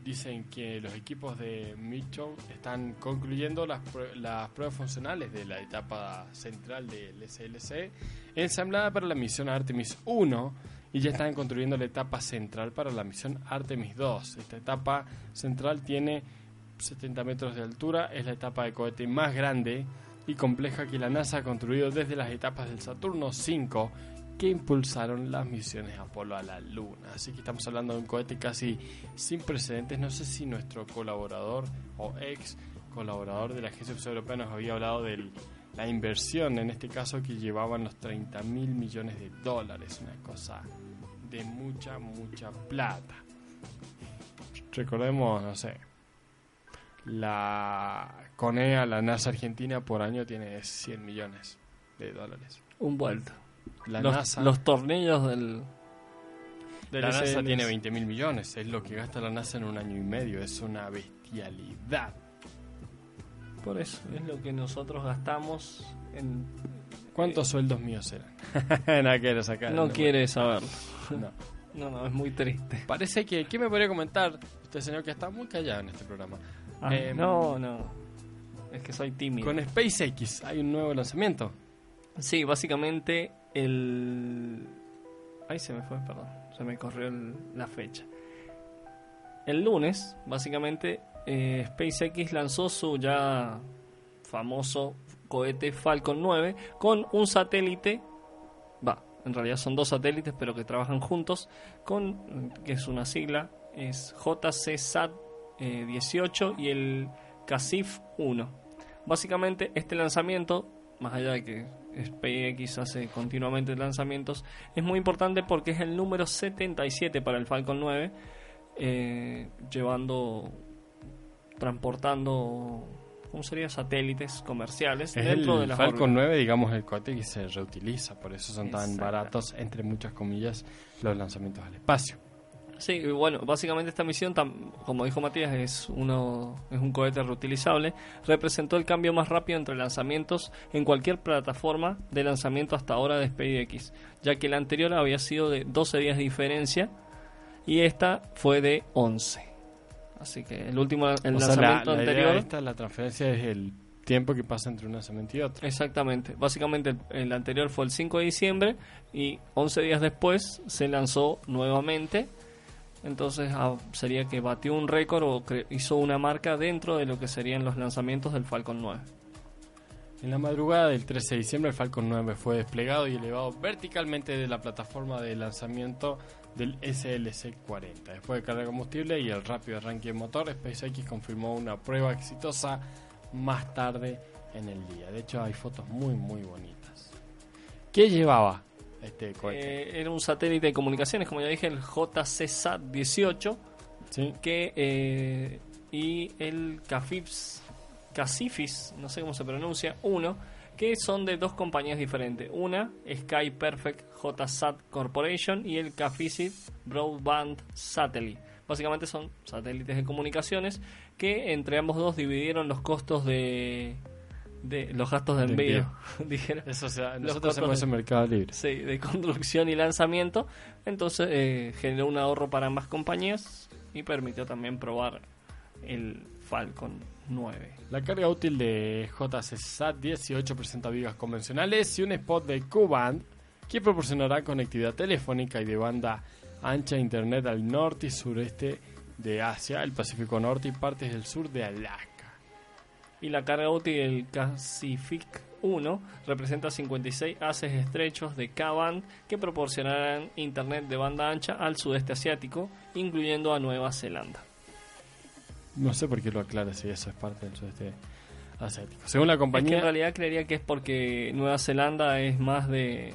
dicen que los equipos de Mitchell están concluyendo las, las pruebas funcionales de la etapa central del SLC ensamblada para la misión Artemis 1 y ya están construyendo la etapa central para la misión Artemis 2. Esta etapa central tiene 70 metros de altura, es la etapa de cohete más grande y compleja que la NASA ha construido desde las etapas del Saturno 5 que impulsaron las misiones Apolo a la Luna. Así que estamos hablando de un cohete casi sin precedentes. No sé si nuestro colaborador o ex colaborador de la Agencia Europea nos había hablado de la inversión, en este caso que llevaban los 30 mil millones de dólares. Una cosa de mucha, mucha plata. Recordemos, no sé, la CONEA, la NASA Argentina, por año tiene 100 millones de dólares. Un vuelto. La los, NASA, los tornillos del. del la NASA tiene 20 mil millones, es lo que gasta la NASA en un año y medio, es una bestialidad. Por eso, es lo que nosotros gastamos en. ¿Cuántos sueldos míos eran? Nada que era sacar. No no, quiere saberlo. no. No, no, es muy triste. Parece que, ¿qué me podría comentar usted, señor, que está muy callado en este programa? Ah, Em, no, no. Es que soy tímido. Con SpaceX hay un nuevo lanzamiento. Sí, básicamente el... Ahí se me fue, perdón. Se me corrió el- la fecha. El lunes, básicamente, eh, SpaceX lanzó su ya famoso cohete Falcon 9 con un satélite, va, en realidad son dos satélites pero que trabajan juntos, con, que es una sigla, es JCSat eh, 18 y el CASIF 1. Básicamente este lanzamiento, más allá de que SpaceX hace continuamente lanzamientos, es muy importante porque es el número 77 para el Falcon 9, eh, llevando, transportando, ¿cómo sería? Satélites comerciales Es dentro el de la Falcon 9, digamos, el cohete que se reutiliza, por eso son tan baratos, entre muchas comillas, los lanzamientos al espacio. Sí, bueno, básicamente esta misión, como dijo Matías, es, uno, es un cohete reutilizable. Representó el cambio más rápido entre lanzamientos en cualquier plataforma de lanzamiento hasta ahora de SpaceX, ya que el anterior había sido de 12 días de diferencia y esta fue de 11. Así que el último el o sea, la, lanzamiento la anterior... esta, la transferencia es el tiempo que pasa entre un lanzamiento y otro. Exactamente. Básicamente el, el anterior fue el 5 de diciembre y 11 días después se lanzó nuevamente. Entonces ah, sería que batió un récord o hizo una marca dentro de lo que serían los lanzamientos del Falcon 9. En la madrugada del 13 de diciembre, el Falcon 9 fue desplegado y elevado verticalmente de la plataforma de lanzamiento del SLC-40. Después de cargar combustible y el rápido arranque de motor, SpaceX confirmó una prueba exitosa más tarde en el día. De hecho, hay fotos muy, muy bonitas. ¿Qué llevaba este cohete? Eh, era un satélite de comunicaciones, como ya dije, el JCSat-18, ¿Sí? que eh, y el Cafifs, Casifis, no sé cómo se pronuncia, uno, que son de dos compañías diferentes. Una, Sky Perfect JSat Corporation y el Cafisit Broadband Satellite. Básicamente son satélites de comunicaciones que entre ambos dos dividieron los costos de, de los gastos de De envío. dijera. Eso, o sea, nosotros hacemos eso en Mercado Libre. Sí, de construcción y lanzamiento. Entonces eh, generó un ahorro para ambas compañías y permitió también probar el Falcon 9. La carga útil de JCSat 18 presenta vigas convencionales y un spot de Q-Band que proporcionará conectividad telefónica y de banda ancha internet al norte y sureste de Asia, el Pacífico Norte y partes del sur de Alaska. Y la carga útil del Pacific 1 representa 56 haces estrechos de K-Band que proporcionarán internet de banda ancha al sudeste asiático, incluyendo a Nueva Zelanda. No sé por qué lo aclara si eso es parte del sudeste asiático. Según la Es que compañía, en realidad creería que es porque Nueva Zelanda es más de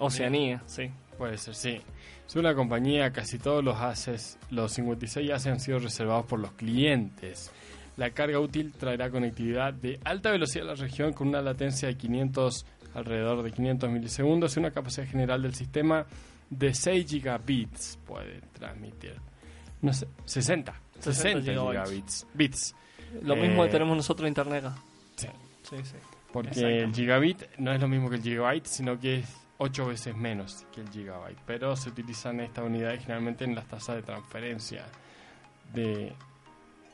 Oceanía, sí. Puede ser, sí. Según la compañía, casi todos los haces, los 56 haces han sido reservados por los clientes. La carga útil traerá conectividad de alta velocidad a la región con una latencia de 500, alrededor de 500 milisegundos y una capacidad general del sistema de 6 gigabits. Puede transmitir. No sé, 60. 60 gigabytes. gigabits. Bits. Lo Eh, mismo que tenemos nosotros en Internet. Sí. Sí, sí. Porque el gigabit no es lo mismo que el gigabyte, sino que es 8 veces menos que el gigabyte. Pero se utilizan estas unidades generalmente en las tasas de transferencia de,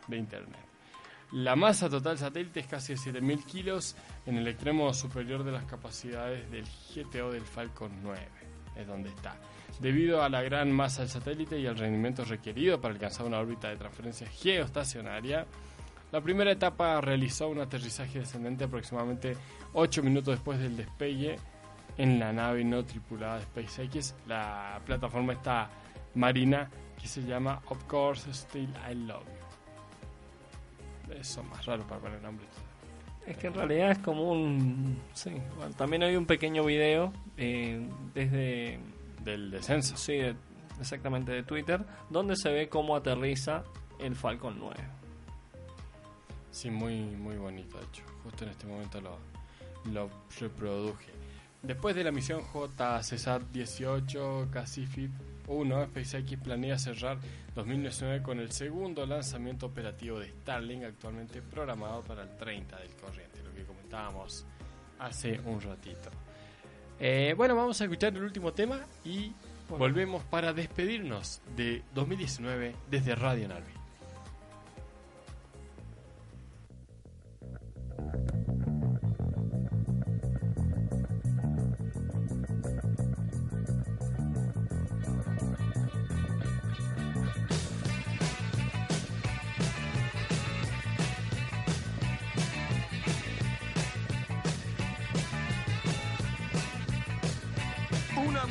de Internet. La masa total satélite es casi de 7.000 kilos en el extremo superior de las capacidades del GTO del Falcon 9. Es donde está. Debido a la gran masa del satélite y al rendimiento requerido para alcanzar una órbita de transferencia geoestacionaria, la primera etapa realizó un aterrizaje descendente aproximadamente 8 minutos después del despegue en la nave no tripulada de SpaceX, la plataforma esta marina que se llama Of Course Still I Love. Eso más raro para poner nombre. Es que en realidad es como un... Sí, bueno, también hay un pequeño video eh, desde... Del descenso. Sí, de- exactamente de Twitter, donde se ve cómo aterriza el Falcon 9. Sí, muy, muy bonito, de hecho. Justo en este momento lo, lo reproduje. Después de la misión JCSAT 18 Pacific 1, SpaceX planea cerrar 2019 con el segundo lanzamiento operativo de Starlink, actualmente programado para el 30 del corriente, lo que comentábamos hace un ratito. Eh, bueno, vamos a escuchar el último tema y volvemos para despedirnos de 2019 desde Radio Narvi.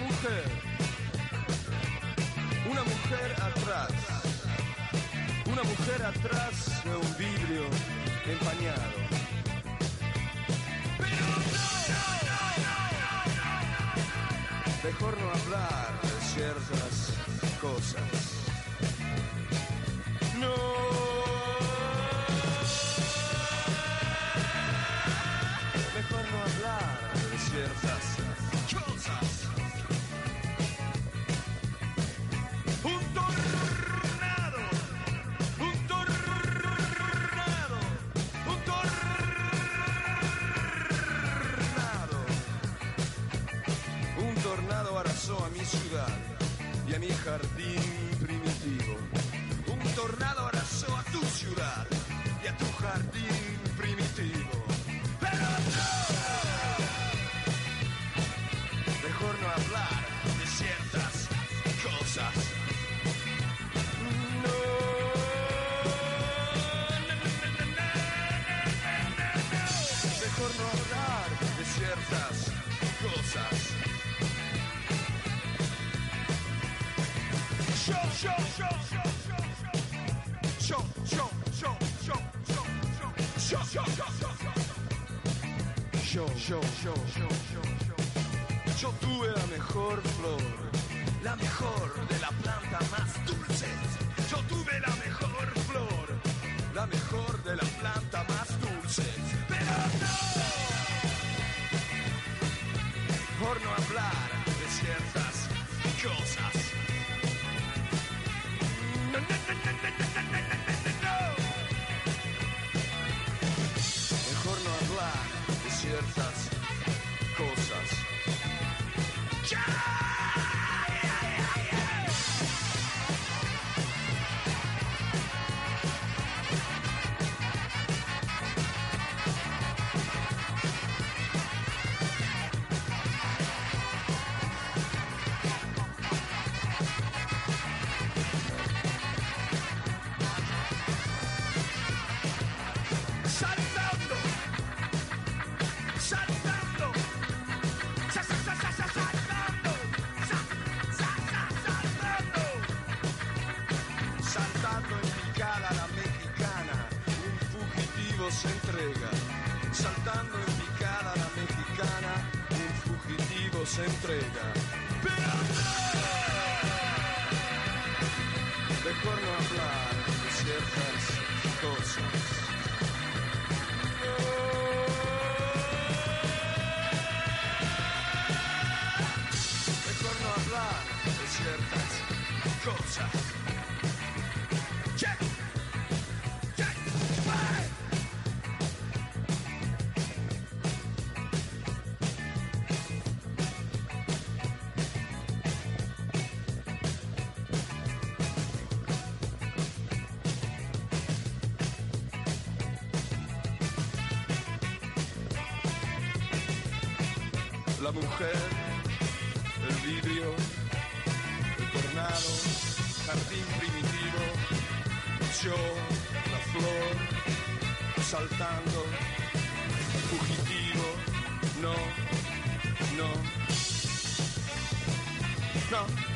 Mujer, una mujer atrás, una mujer atrás de un vidrio empañado. Mejor no hablar de ciertas cosas. No. Tuve la mejor flor, la mejor de la planta más dulce. Pero no, por no hablar La mujer, el vidrio, el tornado, jardín primitivo, yo, la flor, saltando, fugitivo, no, no, no,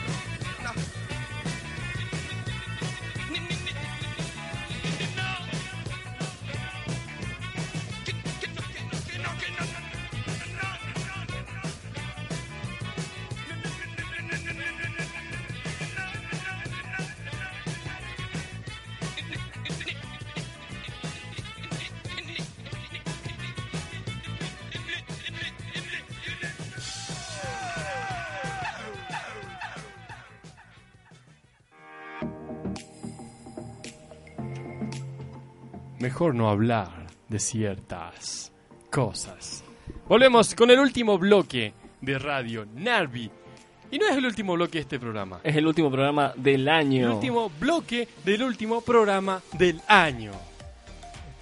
Mejor no hablar de ciertas cosas. Volvemos con el último bloque de Radio Narvi. Y no es el último bloque de este programa. Es el último programa del año. El último bloque del último programa del año.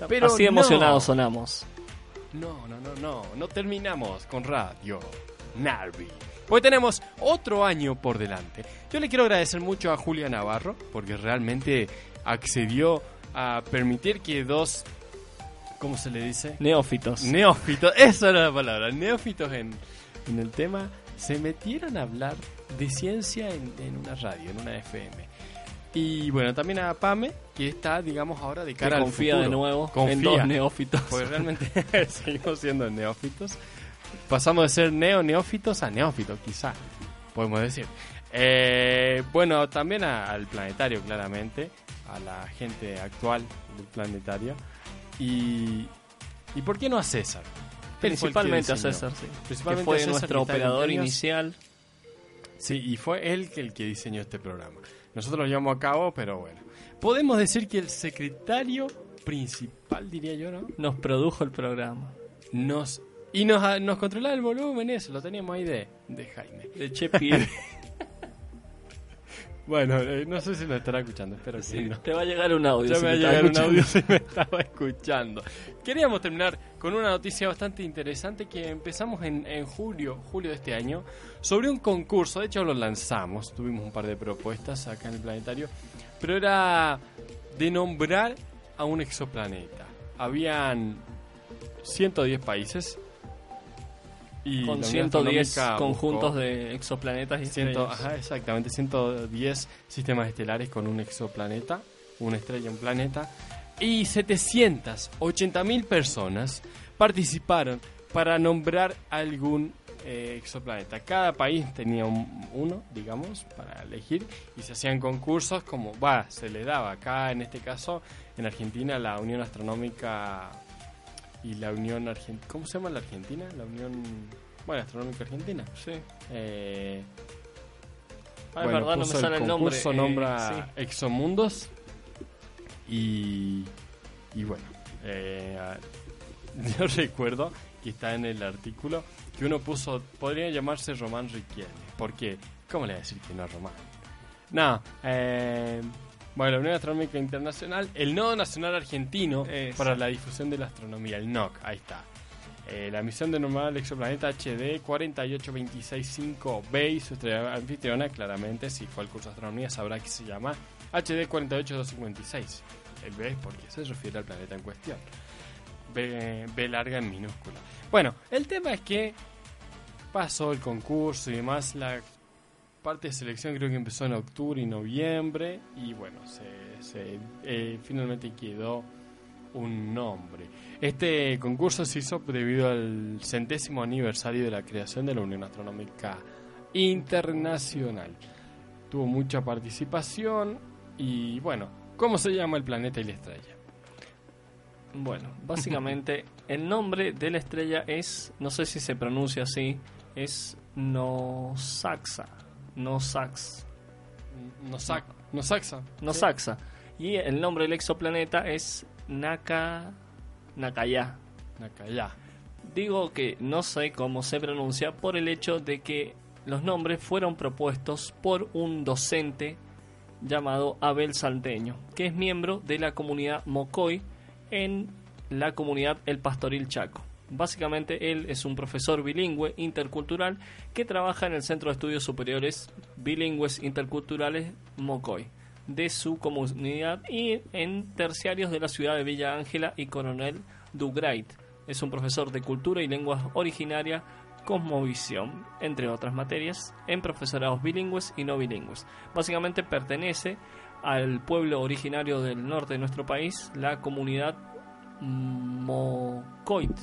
Pero Así no. emocionados sonamos. No, no, no, no. No terminamos con Radio Narvi. Porque tenemos otro año por delante. Yo le quiero agradecer mucho a Julia Navarro porque realmente accedió a permitir que dos. ¿Cómo se le dice? Neófitos. Neófitos, esa era la palabra. Neófitos en, en el tema se metieron a hablar de ciencia en, en una radio, en una FM. Y bueno, también a Pame, que está, digamos, ahora de que cara al confía futuro. de nuevo Confía. en dos neófitos. Porque realmente seguimos siendo neófitos. Pasamos de ser neo-neófitos a neófitos, quizá, podemos decir. Eh, bueno, también a- al planetario, claramente, a la gente actual del planetario. Y, ¿y por qué no a César? Principalmente a. César, sí. Principalmente que fue a César, nuestro que operador inicial. Sí, y fue él que el que diseñó este programa. Nosotros lo llevamos a cabo, pero bueno. Podemos decir que el secretario principal, diría yo, ¿no? Nos produjo el programa. Nos y nos, nos controlaba el volumen, eso, lo teníamos ahí de, de Jaime. De Che Pibe. Bueno, eh, no sé si lo estará escuchando, espero que Sí, no. Te va a llegar un audio. Ya si me va a llegar un audio si me estaba escuchando. Queríamos terminar con una noticia bastante interesante que empezamos en, en julio, julio de este año, sobre un concurso. De hecho, lo lanzamos, tuvimos un par de propuestas acá en el planetario, pero era de nombrar a un exoplaneta. Habían 110 países Y Con Unión 110 Astronómica conjuntos buscó de exoplanetas y ciento- estrellas. ajá, exactamente, 110 sistemas estelares con un exoplaneta, una estrella, un planeta. Y 780.000 personas participaron para nombrar algún eh, exoplaneta. Cada país tenía un- uno, digamos, para elegir y se hacían concursos como, va, se le daba acá, en este caso, en Argentina, la Unión Astronómica y la Unión Argentina. ¿Cómo se llama la Argentina? La Unión. Bueno, Astronómica Argentina. Sí. Eh, Ah, bueno, verdad, no me sale el nombre. concurso, eh, nombra sí. Exomundos y, y bueno, eh, yo recuerdo que está en el artículo que uno puso, podría llamarse Román Riquelme. ¿Por qué? ¿Cómo le voy a decir que no es Román? No, eh, bueno, la Unión Astronómica Internacional, el Nodo Nacional Argentino Eso. para la difusión de la astronomía, el NOC, ahí está. Eh, la misión de nombrar al exoplaneta HD 48265b y su estrella anfitriona, claramente, si fue al curso de astronomía, sabrá que se llama HD 48256. El B es porque se refiere al planeta en cuestión. B, B larga en minúscula. Bueno, el tema es que pasó el concurso y demás. La parte de selección creo que empezó en octubre y noviembre. Y bueno, se, se, eh, finalmente quedó un nombre. Este concurso se hizo debido al centésimo aniversario de la creación de la Unión Astronómica Internacional. Tuvo mucha participación y bueno, ¿cómo se llama el planeta y la estrella? Bueno, básicamente el nombre de la estrella es, no sé si se pronuncia así, es Nosaxa. Nosax. Nosac, Nosaxa. Nosaxa. Y el nombre del exoplaneta es Naka Nakaya. Nakaya. Digo que no sé cómo se pronuncia por el hecho de que los nombres fueron propuestos por un docente llamado Abel Salteño, que es miembro de la comunidad Mocoy en la comunidad El Pastoril Chaco. Básicamente él es un profesor bilingüe intercultural que trabaja en el Centro de Estudios Superiores Bilingües Interculturales Mocoy de su comunidad y en terciarios de la ciudad de Villa Ángela y Coronel Dugrait. Es un profesor de cultura y lenguas originaria, cosmovisión, entre otras materias, en profesorados bilingües y no bilingües. Básicamente pertenece al pueblo originario del norte de nuestro país, la comunidad Mocoit,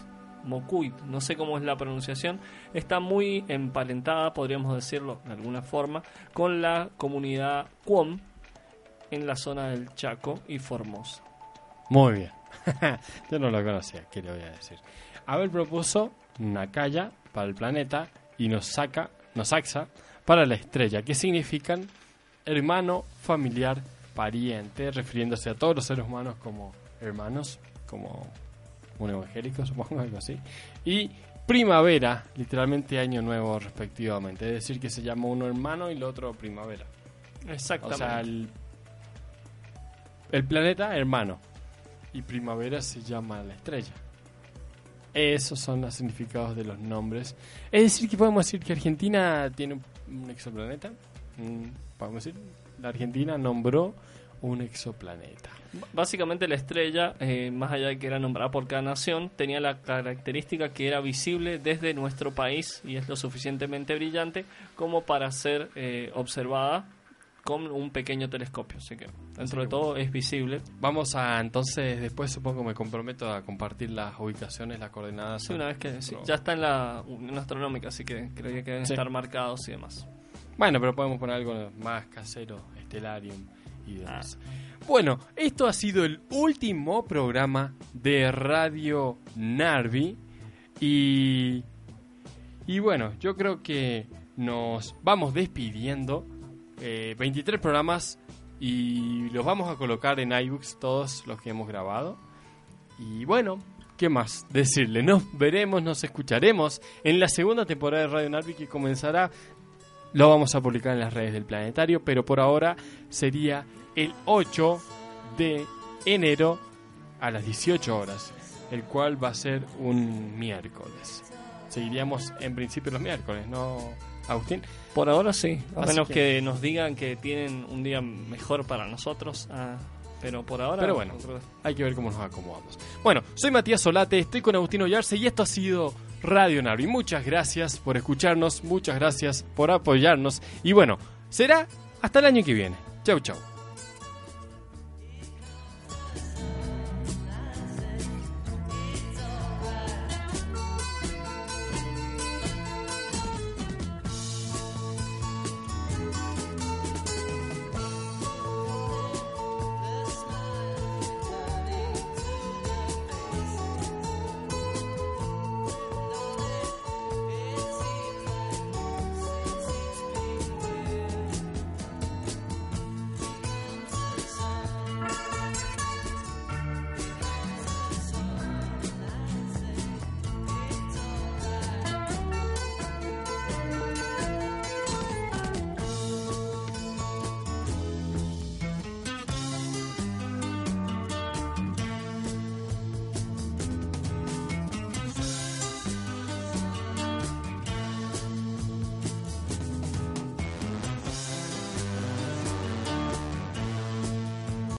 Mocuit, no sé cómo es la pronunciación, está muy emparentada, podríamos decirlo de alguna forma, con la comunidad Cuom en la zona del Chaco y Formosa. Muy bien. Yo no lo conocía, ¿qué le voy a decir? Abel propuso Nakaya para el planeta y Nosaka, Nosaxa para la estrella, que significan hermano, familiar, pariente, refiriéndose a todos los seres humanos como hermanos, como un evangélico, supongo, algo así. Y primavera, literalmente año nuevo respectivamente, es decir, que se llama uno hermano y el otro primavera. O Exactamente. sea, el, el planeta hermano y primavera se llama la estrella. Esos son los significados de los nombres. Es decir, que podemos decir que Argentina tiene un- un exoplaneta. Mm, Podemos decir, la Argentina nombró un exoplaneta. Básicamente la estrella, eh, más allá de que era nombrada por cada nación, tenía la característica que era visible desde nuestro país y es lo suficientemente brillante como para ser eh, observada con un pequeño telescopio. Así que dentro de todo es visible. Vamos a entonces, después supongo me comprometo a compartir las ubicaciones, las coordenadas. Sí, una vez que sí, ya está en la Unión Astronómica, así que creo que deben Sí. estar marcados y demás. Bueno, pero podemos poner algo más casero, Stellarium Bueno, esto ha sido el último programa de Radio Narvi. Y, y bueno, yo creo que nos vamos despidiendo. Eh, 23 programas y los vamos a colocar en iBooks todos los que hemos grabado. Y bueno, ¿qué más decirle? Nos veremos, nos escucharemos en la segunda temporada de Radio Narvi que comenzará lo vamos a publicar en las redes del planetario, pero por ahora sería el 8 de enero a las 18 horas, el cual va a ser un miércoles. Seguiríamos en principio los miércoles, ¿no, Agustín? Por ahora sí, a Así menos que- que... nos digan que tienen un día mejor para nosotros. ah, pero por ahora. Pero bueno. Hay que ver cómo nos acomodamos. Bueno, soy Matías Solate, estoy con Agustín Ollarse y esto ha sido Radio Navi. Muchas gracias por escucharnos, muchas gracias por apoyarnos y bueno, será hasta el año que viene. Chau, chau.